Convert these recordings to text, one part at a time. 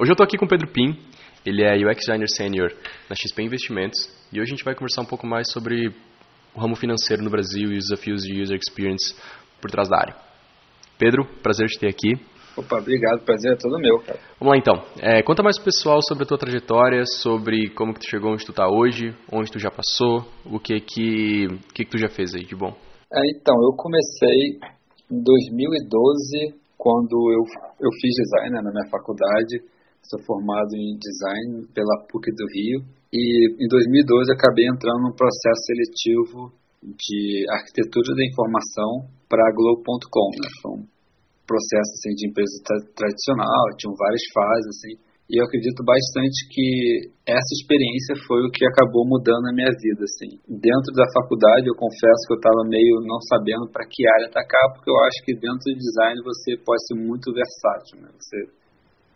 Hoje eu estou aqui com o Pedro Pim, ele é UX Designer Senior na XP Investimentos e hoje a gente vai conversar um pouco mais sobre o ramo financeiro no Brasil e os desafios de user experience por trás da área. Pedro, prazer te ter aqui. Opa, obrigado, prazer é todo meu, cara. Vamos lá então. É, conta mais pro pessoal sobre a tua trajetória, sobre como que tu chegou onde tu está hoje, onde tu já passou, o que que, que, que tu já fez aí de bom. É, então, eu comecei em 2012, quando eu, eu fiz design né, na minha faculdade, sou formado em design pela PUC do Rio, e em 2012 acabei entrando num processo seletivo de arquitetura da informação para a Globo.com, né? Foi um processo assim, de empresa tra tradicional, tinham várias fases, assim, e eu acredito bastante que essa experiência foi o que acabou mudando a minha vida, assim. Dentro da faculdade, eu confesso que eu estava meio não sabendo para que área atacar, porque eu acho que dentro do design você pode ser muito versátil, né? Você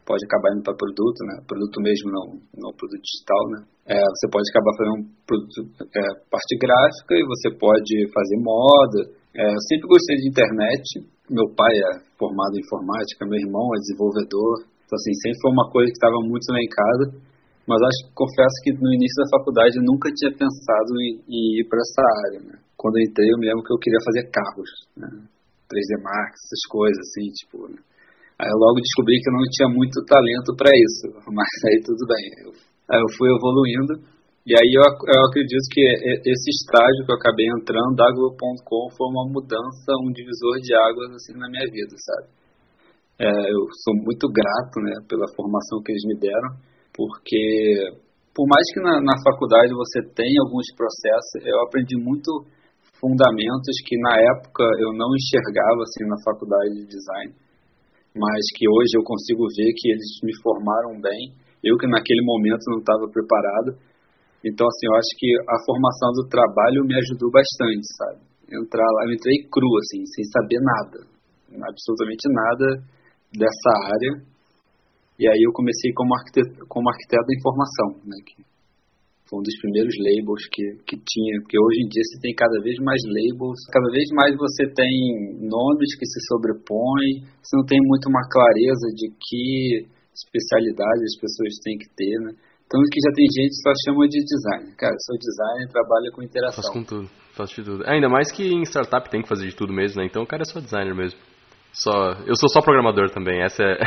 pode acabar indo para produto, né? Produto mesmo, não, não produto digital, né? É, você pode acabar fazendo um produto, é, parte gráfica e você pode fazer moda. É, eu sempre gostei de internet, meu pai é formado em informática, meu irmão é desenvolvedor, então assim, sempre foi uma coisa que estava muito lá em casa, mas acho que confesso que no início da faculdade eu nunca tinha pensado em, em ir para essa área, né? Quando eu entrei eu me lembro que eu queria fazer carros, né? 3D Max, essas coisas assim, tipo, né? Aí eu logo descobri que eu não tinha muito talento para isso, mas aí tudo bem. Eu, aí eu fui evoluindo e aí eu, eu, acredito que esse estágio que eu acabei entrando da Globo.com foi uma mudança, um divisor de águas assim na minha vida, sabe? É, eu sou muito grato, né, pela formação que eles me deram, porque por mais que na, na faculdade você tenha alguns processos, eu aprendi muito fundamentos que na época eu não enxergava assim na faculdade de design, mas que hoje eu consigo ver que eles me formaram bem. Eu que naquele momento não estava preparado então, assim, eu acho que a formação do trabalho me ajudou bastante, sabe? Entrar lá, eu entrei cru, assim, sem saber nada, absolutamente nada dessa área. E aí eu comecei como arquiteto, como arquiteto da informação, né? Foi um dos primeiros labels que, que tinha, porque hoje em dia você tem cada vez mais labels, cada vez mais você tem nomes que se sobrepõem, você não tem muito uma clareza de que especialidade as pessoas têm que ter, né? Tanto que já tem gente que só chama de design. Cara, eu sou designer, trabalho com interação. Faço com tudo, faço de tudo. Ainda mais que em startup tem que fazer de tudo mesmo, né? Então o cara é só designer mesmo. Só, eu sou só programador também. Essa é,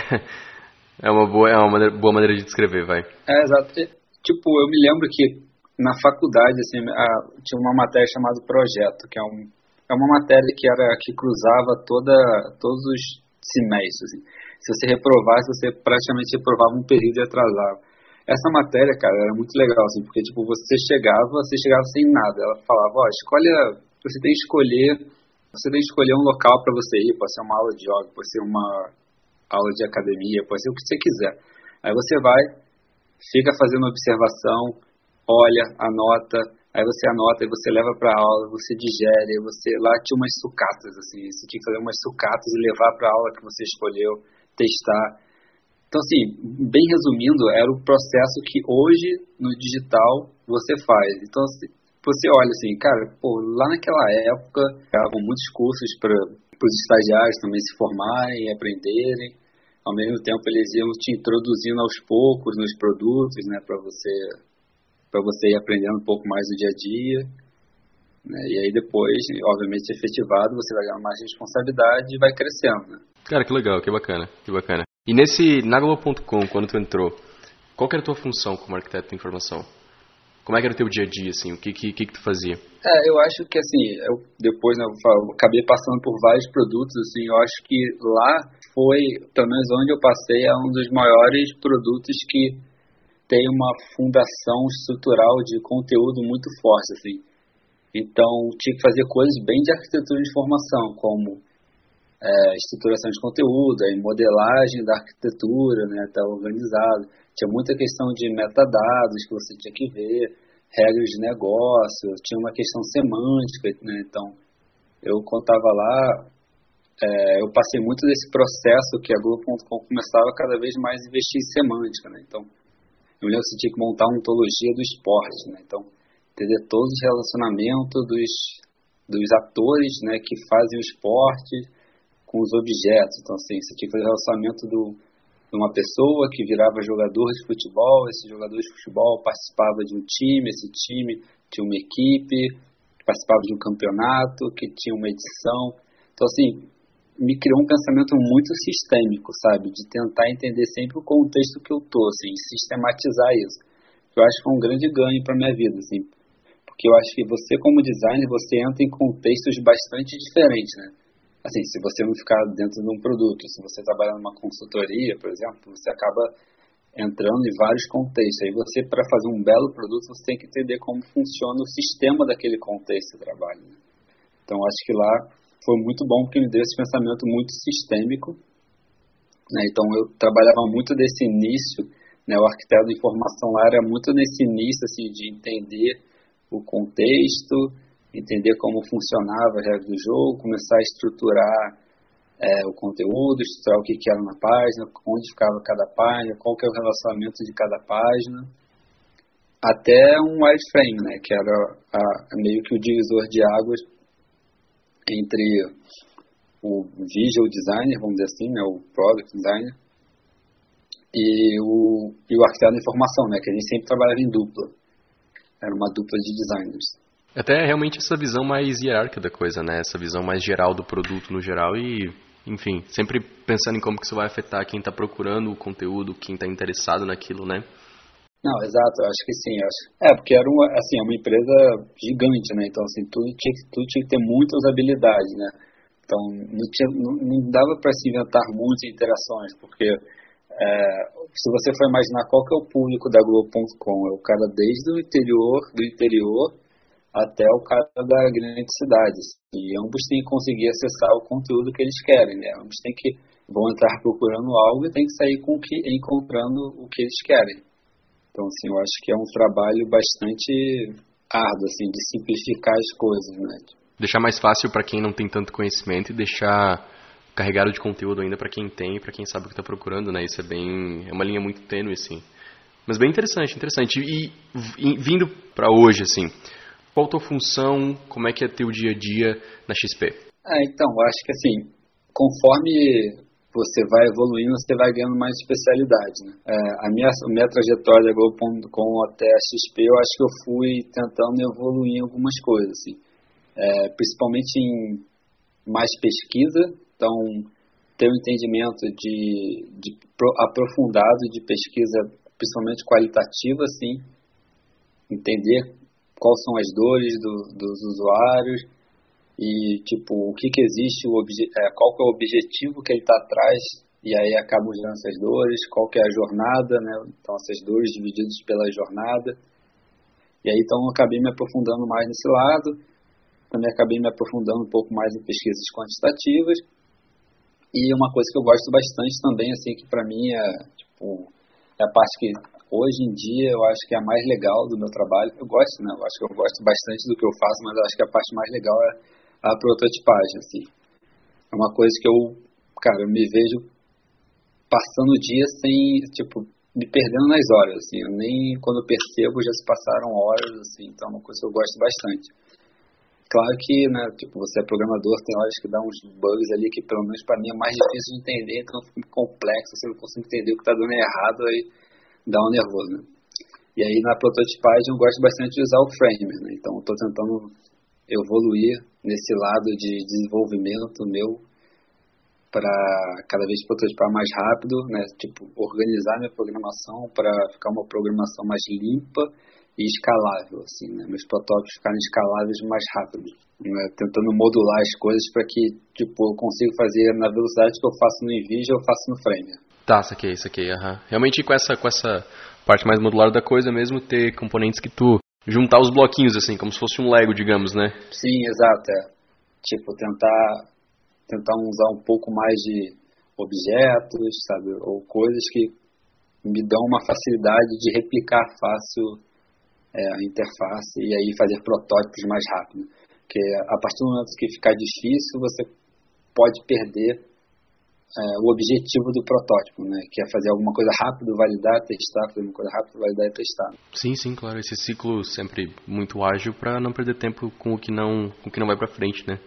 é uma boa, é uma maneira, boa maneira de descrever, vai. É, exato. Tipo, eu me lembro que na faculdade, assim, a, tinha uma matéria chamada projeto, que é, um, é uma matéria que era que cruzava toda, todos os semestres. Assim. Se você reprovasse, você praticamente reprovava um período e atrasava. Essa matéria, cara, era muito legal, assim, porque, tipo, você chegava, você chegava sem nada. Ela falava, ó, escolha, você tem que escolher, você tem que escolher um local para você ir, pode ser uma aula de yoga, pode ser uma aula de academia, pode ser o que você quiser. Aí você vai, fica fazendo observação, olha, anota, aí você anota, aí você leva para aula, você digere, você lá tinha umas sucatas assim, você tinha que fazer umas sucatas e levar para aula que você escolheu, testar. Então, assim, bem resumindo, era o processo que hoje no digital você faz. Então, assim, você olha assim, cara, pô, lá naquela época, davam muitos cursos para os estagiários também se formarem e aprenderem. Ao mesmo tempo, eles iam te introduzindo aos poucos nos produtos, né, para você, para você ir aprendendo um pouco mais do dia a dia. Né? E aí depois, obviamente, efetivado, você vai ganhar mais responsabilidade e vai crescendo. Né? Cara, que legal, que bacana, que bacana. E nesse Naglo.com, quando tu entrou, qual era a tua função como arquiteto de informação? Como é que era o teu dia a dia, assim? O que, que, que, tu fazia? É, eu acho que, assim, eu depois, né, eu acabei passando por vários produtos, assim, eu acho que lá foi, pelo menos onde eu passei, é um dos maiores produtos que tem uma fundação estrutural de conteúdo muito forte, assim. Então, tinha que fazer coisas bem de arquitetura de informação, como é, estruturação de conteúdo, modelagem da arquitetura, né, tá organizado. Tinha muita questão de metadados que você tinha que ver, regras de negócio, tinha uma questão semântica, né, então eu contava lá, é, eu passei muito desse processo que a Globo.com começava cada vez mais a investir em semântica, né, então eu me lembro que você tinha que montar uma ontologia do esporte, né, então entender todos os relacionamentos dos, dos atores, né, que fazem o esporte, com os objetos. Então, assim, você tinha que fazer o relacionamento do, uma pessoa que virava jogador de futebol, esse jogador de futebol participava de um time, esse time tinha uma equipe, participava de um campeonato, que tinha uma edição. Então, assim, me criou um pensamento muito sistêmico, sabe? De tentar entender sempre o contexto que eu tô, assim, sistematizar isso. Eu acho que foi um grande ganho para minha vida, assim. Porque eu acho que você, como designer, você entra em contextos bastante diferentes, né? Assim, se você não ficar dentro de um produto, se você trabalhar numa consultoria, por exemplo, você acaba entrando em vários contextos. Aí você, para fazer um belo produto, você tem que entender como funciona o sistema daquele contexto de trabalho. Né? Então, acho que lá foi muito bom porque me deu esse pensamento muito sistêmico. Né? Então, eu trabalhava muito desse início, né? o arquiteto de informação lá era muito nesse início, assim, de entender o contexto, entender como funcionava a regra do jogo, começar a estruturar é, o conteúdo, estruturar o que, que era na página, onde ficava cada página, qual que é o relacionamento de cada página, até um wireframe, né, que era a, meio que o divisor de águas entre o visual designer, vamos dizer assim, né, o product designer, e o, e o arquiteto de informação, né, que a gente sempre trabalhava em dupla. Era uma dupla de designers. Até realmente essa visão mais hierárquica da coisa, né? Essa visão mais geral do produto no geral e, enfim, sempre pensando em como que isso vai afetar quem está procurando o conteúdo, quem está interessado naquilo, né? Não, exato, eu acho que sim. Acho. É, porque era uma, assim, é uma empresa gigante, né? Então, assim, tudo tinha, tudo tinha que ter muita usabilidade, né? Então, não, tinha, não, não dava para se inventar muitas interações, porque é, se você for imaginar qual que é o público da Globo.com, é o cara desde o interior, do interior até o cara da grande cidade. E ambos têm que conseguir acessar o conteúdo que eles querem, né? Ambos têm que vão entrar procurando algo e tem que sair com que encontrando o que eles querem. Então, assim, eu acho que é um trabalho bastante árduo, assim, de simplificar as coisas, né? Deixar mais fácil para quem não tem tanto conhecimento e deixar carregado de conteúdo ainda para quem tem, para quem sabe o que está procurando, né? Isso é bem, é uma linha muito tênue, assim. Mas bem interessante, interessante. E, e vindo para hoje, assim, qual a tua função? Como é que é teu dia a dia na XP? Ah, então, acho que assim, conforme você vai evoluindo, você vai ganhando mais especialidade. Né? É, a, minha, a minha trajetória Globo.com até a XP, eu acho que eu fui tentando evoluir em algumas coisas, assim. É, principalmente em mais pesquisa, então ter um entendimento de, de aprofundado de pesquisa, principalmente qualitativa, assim, entender quais são as dores do, dos usuários e tipo o que que existe, o é, qual que é o objetivo que ele está atrás e aí acabam gerando essas dores, qual que é a jornada, né? Então essas dores divididas pela jornada. E aí então acabei me aprofundando mais nesse lado, também acabei me aprofundando um pouco mais em pesquisas quantitativas. E uma coisa que eu gosto bastante também, assim, que para mim é, tipo, é a parte que hoje em dia eu acho que é a mais legal do meu trabalho. Eu gosto, né? Eu acho que eu gosto bastante do que eu faço, mas eu acho que a parte mais legal é a prototipagem, assim. É uma coisa que eu, cara, eu me vejo passando o dia sem, tipo, me perdendo nas horas, assim. Eu nem quando eu percebo já se passaram horas, assim. Então é uma coisa que eu gosto bastante. Claro que, né, tipo, você é programador, tem horas que dá uns bugs ali que pelo menos para mim é mais difícil de entender, então fica complexo, você não consegue entender o que está dando errado, aí dá um nervoso, né? E aí na prototipagem eu gosto bastante de usar o Framer, né? Então estou tentando evoluir nesse lado de desenvolvimento meu para cada vez prototipar mais rápido, né? Tipo, organizar minha programação para ficar uma programação mais limpa e escalável, assim, né? Meus protótipos ficarem escaláveis mais rápido, né? Tentando modular as coisas para que, tipo, eu consiga fazer na velocidade que eu faço no NVIDIA, eu faço no Framer. Tá, saquei, saquei, aham. Realmente com essa, com essa parte mais modular da coisa mesmo, ter componentes que tu juntar os bloquinhos, assim, como se fosse um Lego, digamos, né? Sim, exato, é. Tipo, tentar, tentar usar um pouco mais de objetos, sabe, ou coisas que me dão uma facilidade de replicar fácil é, a interface e aí fazer protótipos mais rápido. Porque a partir do momento que ficar difícil, você pode perder é, o objetivo do protótipo, né? Que é fazer alguma coisa rápido, validar, testar, fazer uma coisa rápida, validar e testar. Sim, sim, claro. Esse ciclo sempre muito ágil para não perder tempo com o que não, com o que não vai para frente, né?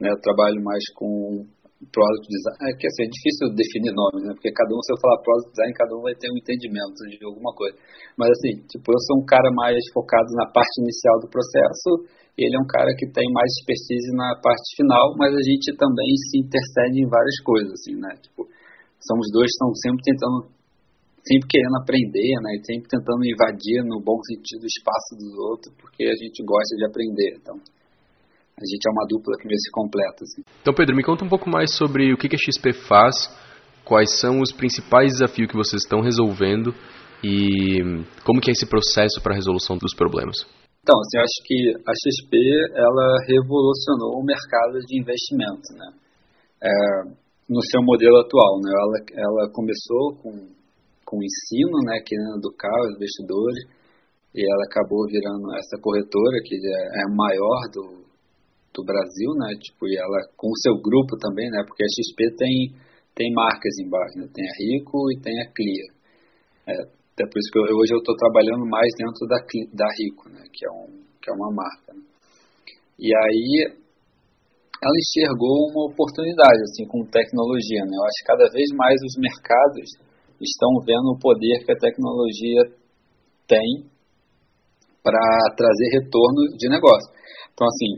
né? Eu trabalho mais com product design, é que assim, é difícil definir nomes, né? Porque cada um, se eu falar product design, cada um vai ter um entendimento de alguma coisa. Mas assim, tipo, eu sou um cara mais focado na parte inicial do processo, ele é um cara que tem mais expertise na parte final, mas a gente também se intercede em várias coisas, assim, né? Tipo, somos dois que estão sempre tentando, sempre querendo aprender, né? E sempre tentando invadir, no bom sentido, o espaço dos outros, porque a gente gosta de aprender, então a gente é uma dupla que meio se completa. Assim. Então, Pedro, me conta um pouco mais sobre o que a XP faz, quais são os principais desafios que vocês estão resolvendo e como que é esse processo para a resolução dos problemas. Então, assim, eu acho que a XP ela revolucionou o mercado de investimento, né? É, no seu modelo atual, né? Ela, ela começou com, com o ensino, né? Querendo educar os investidores e ela acabou virando essa corretora que é, é maior do, do Brasil, né? Tipo, e ela com o seu grupo também, né? Porque a XP tem tem marcas embaixo, né? Tem a Rico e tem a Clear. É, até por isso que eu, hoje eu estou trabalhando mais dentro da da Rico, né? Que é um que é uma marca. Né? E aí ela enxergou uma oportunidade assim com tecnologia, né? Eu acho que cada vez mais os mercados estão vendo o poder que a tecnologia tem para trazer retorno de negócio. Então, assim,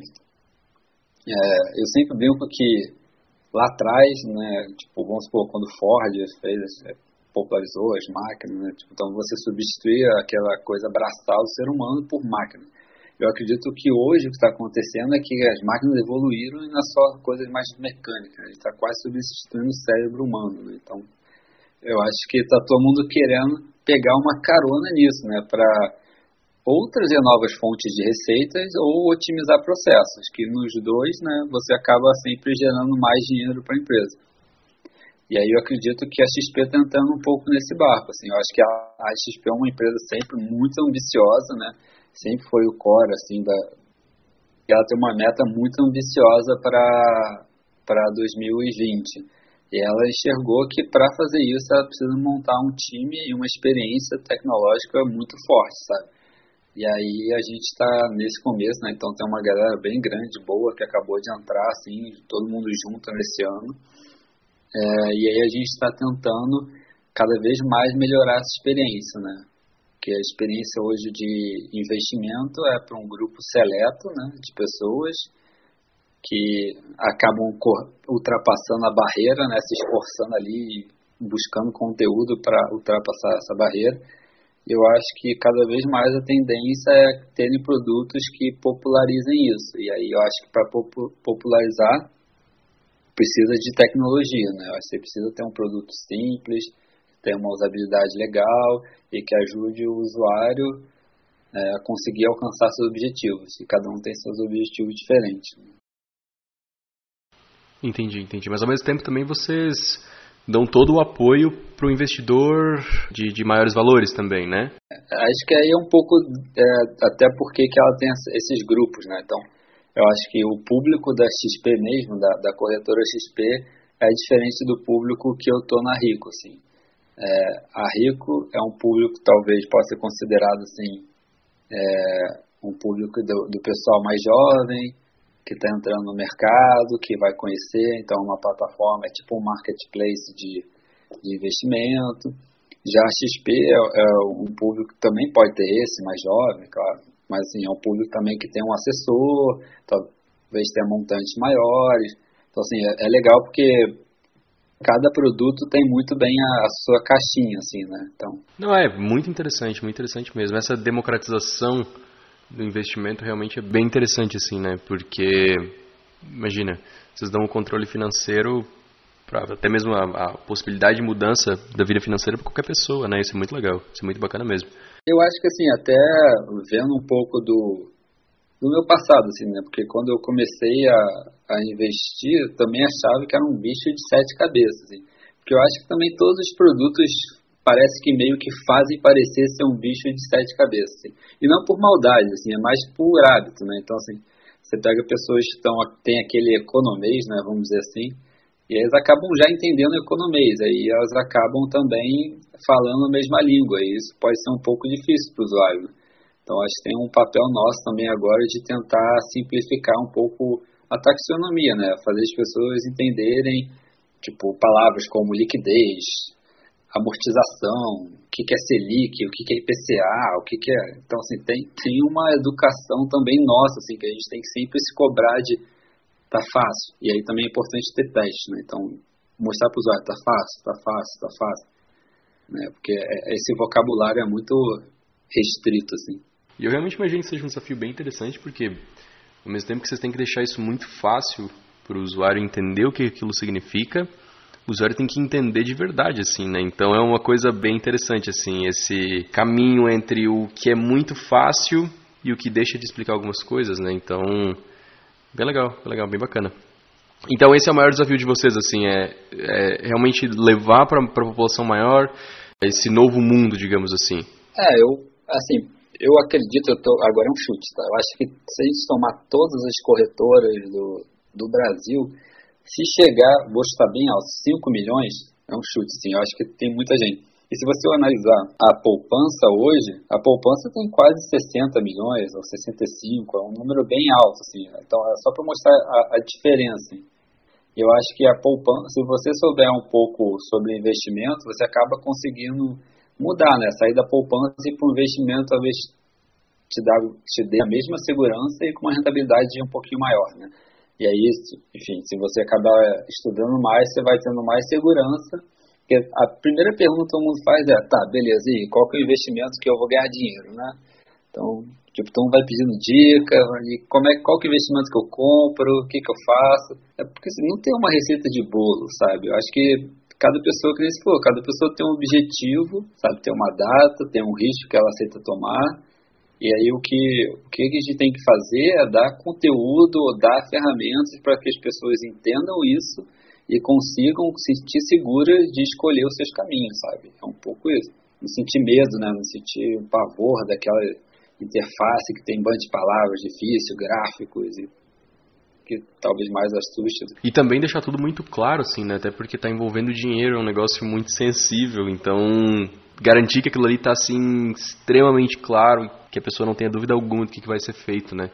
é, eu sempre brinco que lá atrás, né, tipo, vamos supor, quando Ford fez, popularizou as máquinas, né, tipo, então você substituía aquela coisa braçal do ser humano por máquina. Eu acredito que hoje o que está acontecendo é que as máquinas evoluíram e não é só coisas mais mecânicas, está quase substituindo o cérebro humano. Né? Então, eu acho que está todo mundo querendo pegar uma carona nisso, né, para ou trazer novas fontes de receitas ou otimizar processos, que nos dois né, você acaba sempre gerando mais dinheiro para a empresa. E aí eu acredito que a XP está entrando um pouco nesse barco. Assim, eu acho que a, a XP é uma empresa sempre muito ambiciosa, né? sempre foi o core assim, da, ela tem uma meta muito ambiciosa para 2020. E ela enxergou que para fazer isso ela precisa montar um time e uma experiência tecnológica muito forte, sabe? E aí a gente está nesse começo, né? Então tem uma galera bem grande, boa, que acabou de entrar, assim, todo mundo junto nesse ano. É, e aí a gente está tentando cada vez mais melhorar essa experiência, né? Que a experiência hoje de investimento é para um grupo seleto, né? De pessoas que acabam ultrapassando a barreira, né? Se esforçando ali, buscando conteúdo para ultrapassar essa barreira eu acho que cada vez mais a tendência é terem produtos que popularizem isso. E aí eu acho que para popularizar precisa de tecnologia, né? Você precisa ter um produto simples, ter uma usabilidade legal e que ajude o usuário é, a conseguir alcançar seus objetivos. E cada um tem seus objetivos diferentes. Né? Entendi, entendi. Mas ao mesmo tempo também vocês dão todo o apoio para o investidor de, de, maiores valores também, né? Acho que aí é um pouco, é, até porque que ela tem esses grupos, né? Então, eu acho que o público da XP mesmo, da, da corretora XP, é diferente do público que eu tô na Rico, assim. É, a Rico é um público que talvez possa ser considerado, assim, é, um público do, do pessoal mais jovem, que está entrando no mercado, que vai conhecer, então é uma plataforma, é tipo um marketplace de, de investimento. Já a XP é, é, um público que também pode ter esse, mais jovem, claro, mas assim, é um público também que tem um assessor, talvez tenha montantes maiores. Então, assim, é, é legal porque cada produto tem muito bem a, a, sua caixinha, assim, né? Então... Não, é muito interessante, muito interessante mesmo. Essa democratização do investimento realmente é bem interessante, assim, né? Porque, imagina, vocês dão o um controle financeiro até mesmo a, a, possibilidade de mudança da vida financeira para qualquer pessoa, né? Isso é muito legal, isso é muito bacana mesmo. Eu acho que, assim, até vendo um pouco do, do meu passado, assim, né? Porque quando eu comecei a, a investir, também achava que era um bicho de sete cabeças, assim. Porque eu acho que também todos os produtos parece que meio que fazem parecer ser um bicho de sete cabeças. Assim. E não por maldade, assim, é mais por hábito, né? Então, assim, você pega pessoas que estão, tem aquele economês, né, vamos dizer assim, e eles acabam já entendendo economês, aí elas acabam também falando a mesma língua, e isso pode ser um pouco difícil para o usuário. Né? Então, acho que tem um papel nosso também agora de tentar simplificar um pouco a taxonomia, né? Fazer as pessoas entenderem, tipo, palavras como liquidez, amortização, o que, que é Selic, o que, que é IPCA, o que, que é. Então, assim, tem, tem uma educação também nossa, assim, que a gente tem que sempre se cobrar de tá fácil. E aí também é importante ter teste, né? Então, mostrar para o usuário, tá fácil, tá fácil, tá fácil. Né? Porque é, esse vocabulário é muito restrito, assim. E eu realmente imagino que seja um desafio bem interessante, porque ao mesmo tempo que vocês têm que deixar isso muito fácil para o usuário entender o que aquilo significa, o usuário tem que entender de verdade, assim, né? Então é uma coisa bem interessante, assim, esse caminho entre o que é muito fácil e o que deixa de explicar algumas coisas, né? Então, bem legal, bem legal, bem bacana. Então esse é o maior desafio de vocês, assim, é, é realmente levar para a população maior esse novo mundo, digamos assim. É, eu, assim, eu acredito, eu tô, agora é um chute, tá? Eu acho que se a gente tomar todas as corretoras do, do Brasil, se chegar, vou estar bem alto, 5 milhões, é um chute, sim, eu acho que tem muita gente. E se você analisar a poupança hoje, a poupança tem quase 60 milhões ou 65, é um número bem alto, assim. Então é só para mostrar a, a diferença. Eu acho que a poupança, se você souber um pouco sobre investimento, você acaba conseguindo mudar, né? Sair da poupança e para o investimento, talvez te, dá, te dê a mesma segurança e com uma rentabilidade um pouquinho maior, né? E aí, enfim, se você acabar estudando mais, você vai tendo mais segurança. Porque a primeira pergunta que todo mundo faz é, tá, beleza, e qual que é o investimento que eu vou ganhar dinheiro, né? Então, tipo, todo mundo vai pedindo dica, e como é, qual que é o investimento que eu compro, o que que eu faço. É porque assim, não tem uma receita de bolo, sabe? Eu acho que cada pessoa, que falou, cada pessoa tem um objetivo, sabe? Tem uma data, tem um risco que ela aceita tomar, e aí o que, o que a gente tem que fazer é dar conteúdo, dar ferramentas para que as pessoas entendam isso e consigam se sentir seguras de escolher os seus caminhos, sabe? É um pouco isso. Não sentir medo, né? Não sentir pavor daquela interface que tem bando de palavras difícil, gráficos e que talvez mais assuste. E também deixar tudo muito claro, assim, né? Até porque está envolvendo dinheiro, é um negócio muito sensível, então garantir que aquilo ali está assim extremamente claro, que a pessoa não tenha dúvida alguma do que, que vai ser feito, né?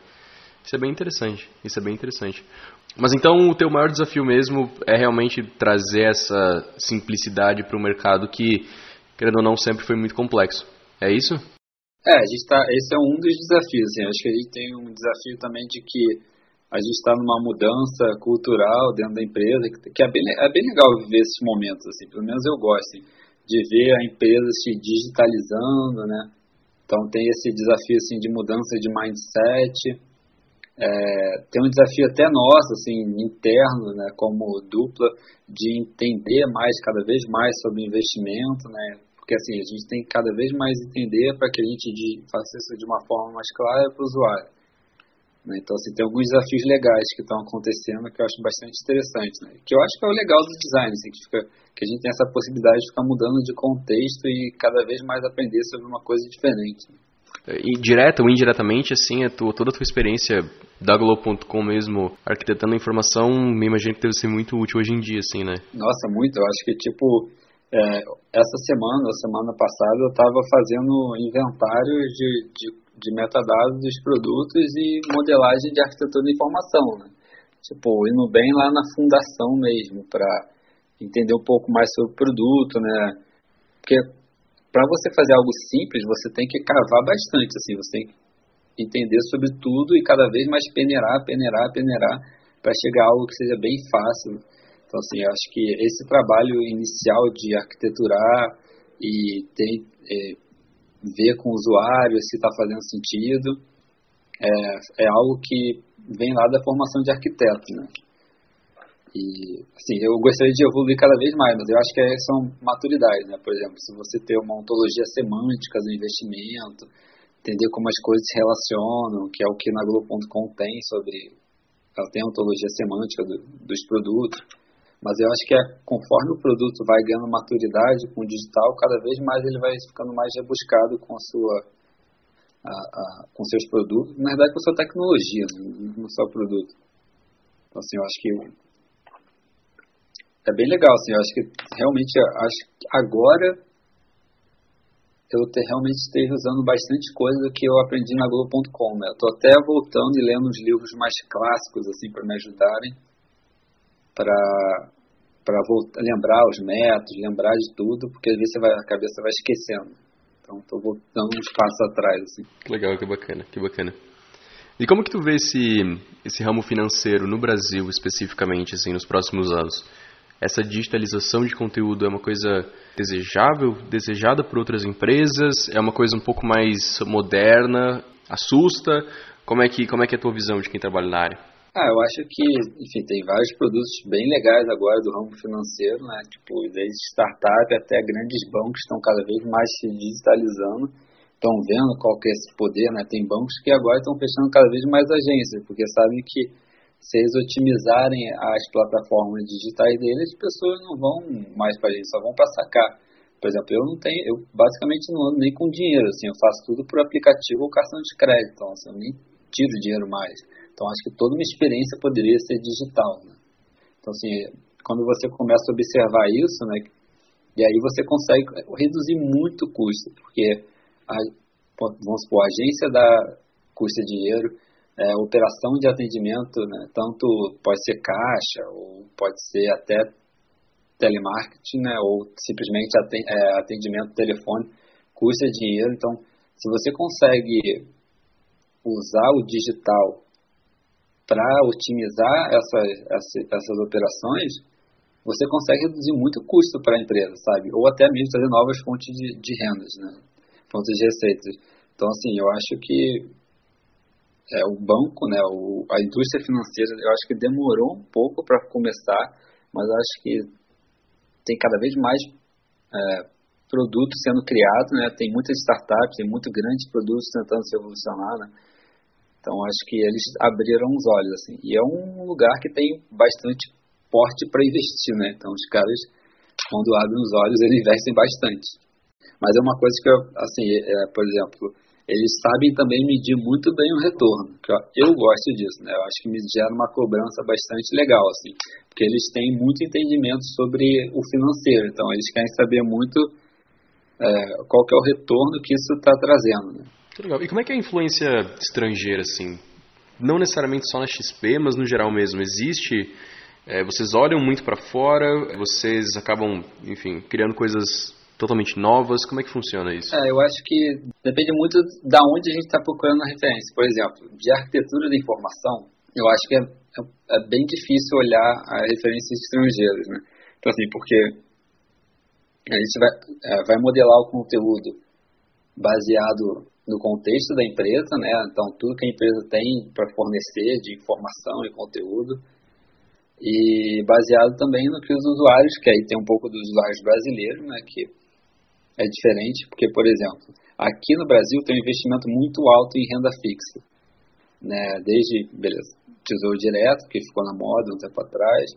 Isso é bem interessante. Isso é bem interessante. Mas então o teu maior desafio mesmo é realmente trazer essa simplicidade para o mercado que, querendo ou não, sempre foi muito complexo. É isso? É, a gente tá, esse é um dos desafios. Assim, acho que a gente tem um desafio também de que a gente está numa mudança cultural dentro da empresa, que é bem, é bem legal viver esses momentos, assim, pelo menos eu gosto. Assim de ver a empresa se digitalizando, né? Então tem esse desafio assim de mudança de mindset. É, tem um desafio até nosso, assim, interno, né, como dupla, de entender mais, cada vez mais sobre investimento, né? Porque assim, a gente tem que cada vez mais entender para que a gente faça isso de uma forma mais clara para o usuário. Né? Então, assim, tem alguns desafios legais que estão acontecendo que eu acho bastante interessante. Né? Que eu acho que é o legal do design, assim, que, fica, que a gente tem essa possibilidade de ficar mudando de contexto e cada vez mais aprender sobre uma coisa diferente. Né? Direta ou indiretamente, assim, a tua, toda a tua experiência da Globo.com mesmo, arquitetando informação, me imagino que deve ser muito útil hoje em dia, assim, né? Nossa, muito. Eu acho que, tipo, é, essa semana, a semana passada, eu estava fazendo inventário de, de de metadados dos produtos e modelagem de arquitetura de informação, né? Tipo, indo bem lá na fundação mesmo, para entender um pouco mais sobre o produto, né? Porque para você fazer algo simples, você tem que cavar bastante, assim, você tem que entender sobre tudo e cada vez mais peneirar, peneirar, peneirar, para chegar a algo que seja bem fácil. Então, assim, eu acho que esse trabalho inicial de arquiteturar e ter, é, ver com o usuário se está fazendo sentido. É, é algo que vem lá da formação de arquiteto, né? E, assim, eu gostaria de evoluir cada vez mais, mas eu acho que são maturidades, né? Por exemplo, se você ter uma ontologia semântica do investimento, entender como as coisas se relacionam, que é o que na Globo.com tem sobre... Ela tem a ontologia semântica do, dos produtos mas eu acho que é, conforme o produto vai ganhando maturidade com o digital, cada vez mais ele vai ficando mais rebuscado com a sua a, a, com seus produtos, na verdade com a sua tecnologia, né, no seu produto. Então assim, eu acho que é bem legal, assim, eu acho que realmente acho que agora eu te, realmente esteja usando bastante coisa do que eu aprendi na Globo.com. Né? Eu tô até voltando e lendo uns livros mais clássicos assim para me ajudarem para para lembrar os métodos, lembrar de tudo, porque às vezes vai, a cabeça vai esquecendo. Então estou voltando uns passos atrás assim. Que legal, que bacana, que bacana. E como que tu vê esse esse ramo financeiro no Brasil especificamente assim nos próximos anos? Essa digitalização de conteúdo é uma coisa desejável, desejada por outras empresas? É uma coisa um pouco mais moderna? Assusta? Como é que, como é, que é a tua visão de quem trabalha na área? Ah, eu acho que, enfim, tem vários produtos bem legais agora do ramo financeiro, né? Tipo, desde startup até grandes bancos estão cada vez mais se digitalizando, estão vendo qual que é esse poder, né? Tem bancos que agora estão fechando cada vez mais agências, porque sabem que se eles otimizarem as plataformas digitais deles, as pessoas não vão mais para gente, só vão para sacar. Por exemplo, eu não tenho, eu basicamente não ando nem com dinheiro, assim, eu faço tudo por aplicativo ou cartão de crédito, então assim, eu nem tiro dinheiro mais. Então acho que toda uma experiência poderia ser digital, né? Então assim, quando você começa a observar isso, né, e aí você consegue reduzir muito o custo, porque a, vamos supor, a agência da custa dinheiro, é, operação de atendimento, né, tanto pode ser caixa, ou pode ser até telemarketing, né, ou simplesmente é, atendimento telefone, custa dinheiro. Então, se você consegue usar o digital para otimizar essas, essas, operações, você consegue reduzir muito o custo para a empresa, sabe? Ou até mesmo trazer novas fontes de, de rendas, né? Fontes de receitas. Então, assim, eu acho que é, o banco, né, o, a indústria financeira, eu acho que demorou um pouco para começar, mas acho que tem cada vez mais é, produtos sendo criados, né, tem muitas startups, tem muitos grandes produtos tentando se evolucionar, né, então acho que eles abriram os olhos, assim, e é um lugar que tem bastante porte para investir, né, então os caras, quando abrem os olhos, eles investem bastante. Mas é uma coisa que, eu, assim, é, por exemplo, eles sabem também medir muito bem o retorno. Que eu, gosto disso, né? Eu acho que me gera uma cobrança bastante legal, assim, porque eles têm muito entendimento sobre o financeiro. Então, eles querem saber muito é, qual que é o retorno que isso está trazendo. Né? Legal. E como é que é a influência estrangeira, assim? Não necessariamente só na XP, mas no geral mesmo. Existe é, vocês olham muito para fora, vocês acabam, enfim, criando coisas totalmente novas? Como é que funciona isso? É, eu acho que depende muito da onde a gente está procurando a referência. Por exemplo, de arquitetura da informação, eu acho que é, é, bem difícil olhar as referências estrangeiras, né? Então, assim, porque a gente vai, é, vai modelar o conteúdo baseado no contexto da empresa, né? Então, tudo que a empresa tem para fornecer de informação e conteúdo e baseado também no que os usuários, que aí tem um pouco dos usuários brasileiros, né? Que é diferente, porque, por exemplo, aqui no Brasil tem um investimento muito alto em renda fixa. Né? Desde, beleza, tesouro direto, que ficou na moda um tempo atrás,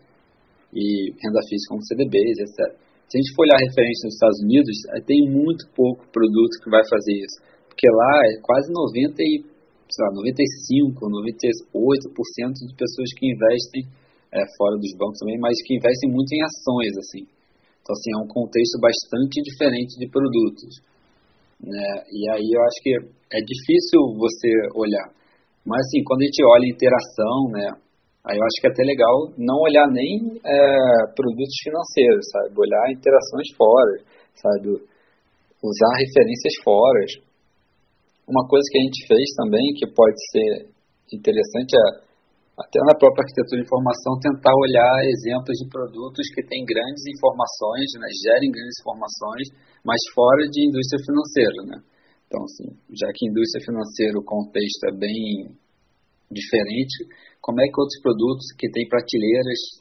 e renda fixa como CDBs, etc. Se a gente for olhar a referência nos Estados Unidos, tem muito pouco produto que vai fazer isso. Porque lá é quase 90 e, sei lá, 95, 98% de pessoas que investem é, fora dos bancos também, mas que investem muito em ações, assim. Então, assim, é um contexto bastante diferente de produtos. Né? E aí eu acho que é difícil você olhar. Mas, assim, quando a gente olha interação, né? Aí eu acho que é até legal não olhar nem é, produtos financeiros, sabe? Olhar interações fora, sabe? Usar referências fora. Uma coisa que a gente fez também, que pode ser interessante, é até na própria arquitetura de informação, tentar olhar exemplos de produtos que têm grandes informações, né, gerem grandes informações, mas fora de indústria financeira. Né? Então, assim, já que indústria financeira o contexto é bem diferente, como é que outros produtos que têm prateleiras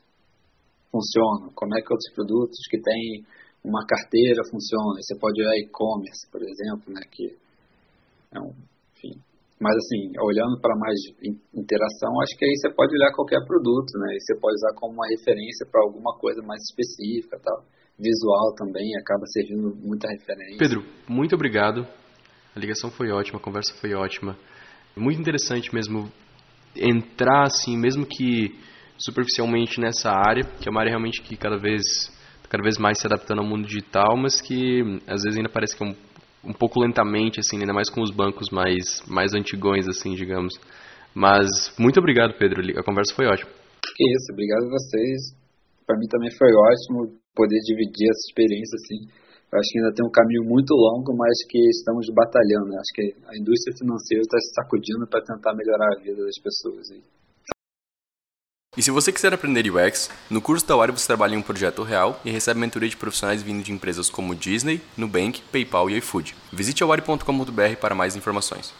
funcionam? Como é que outros produtos que têm uma carteira funcionam? Você pode olhar e-commerce, por exemplo, né, que é um, mas assim, olhando para mais interação, acho que aí você pode olhar qualquer produto, né? E você pode usar como uma referência para alguma coisa mais específica, tal. Visual também acaba servindo muita referência. Pedro, muito obrigado. A ligação foi ótima, a conversa foi ótima. Muito interessante mesmo entrar assim, mesmo que superficialmente nessa área, que é uma área realmente que cada vez cada vez mais se adaptando ao mundo digital, mas que às vezes ainda parece que é um um pouco lentamente, assim, ainda mais com os bancos mais, mais antigões, assim, digamos. Mas muito obrigado, Pedro. A conversa foi ótima. Que isso, obrigado a vocês. Para mim também foi ótimo poder dividir essa experiência, assim. Eu acho que ainda tem um caminho muito longo, mas que estamos batalhando. Acho que a indústria financeira está se sacudindo para tentar melhorar a vida das pessoas. Aí. E se você quiser aprender UX, no curso da Wari você trabalha em um projeto real e recebe mentoria de profissionais vindo de empresas como Disney, Nubank, PayPal e iFood. Visite awari.com.br para mais informações.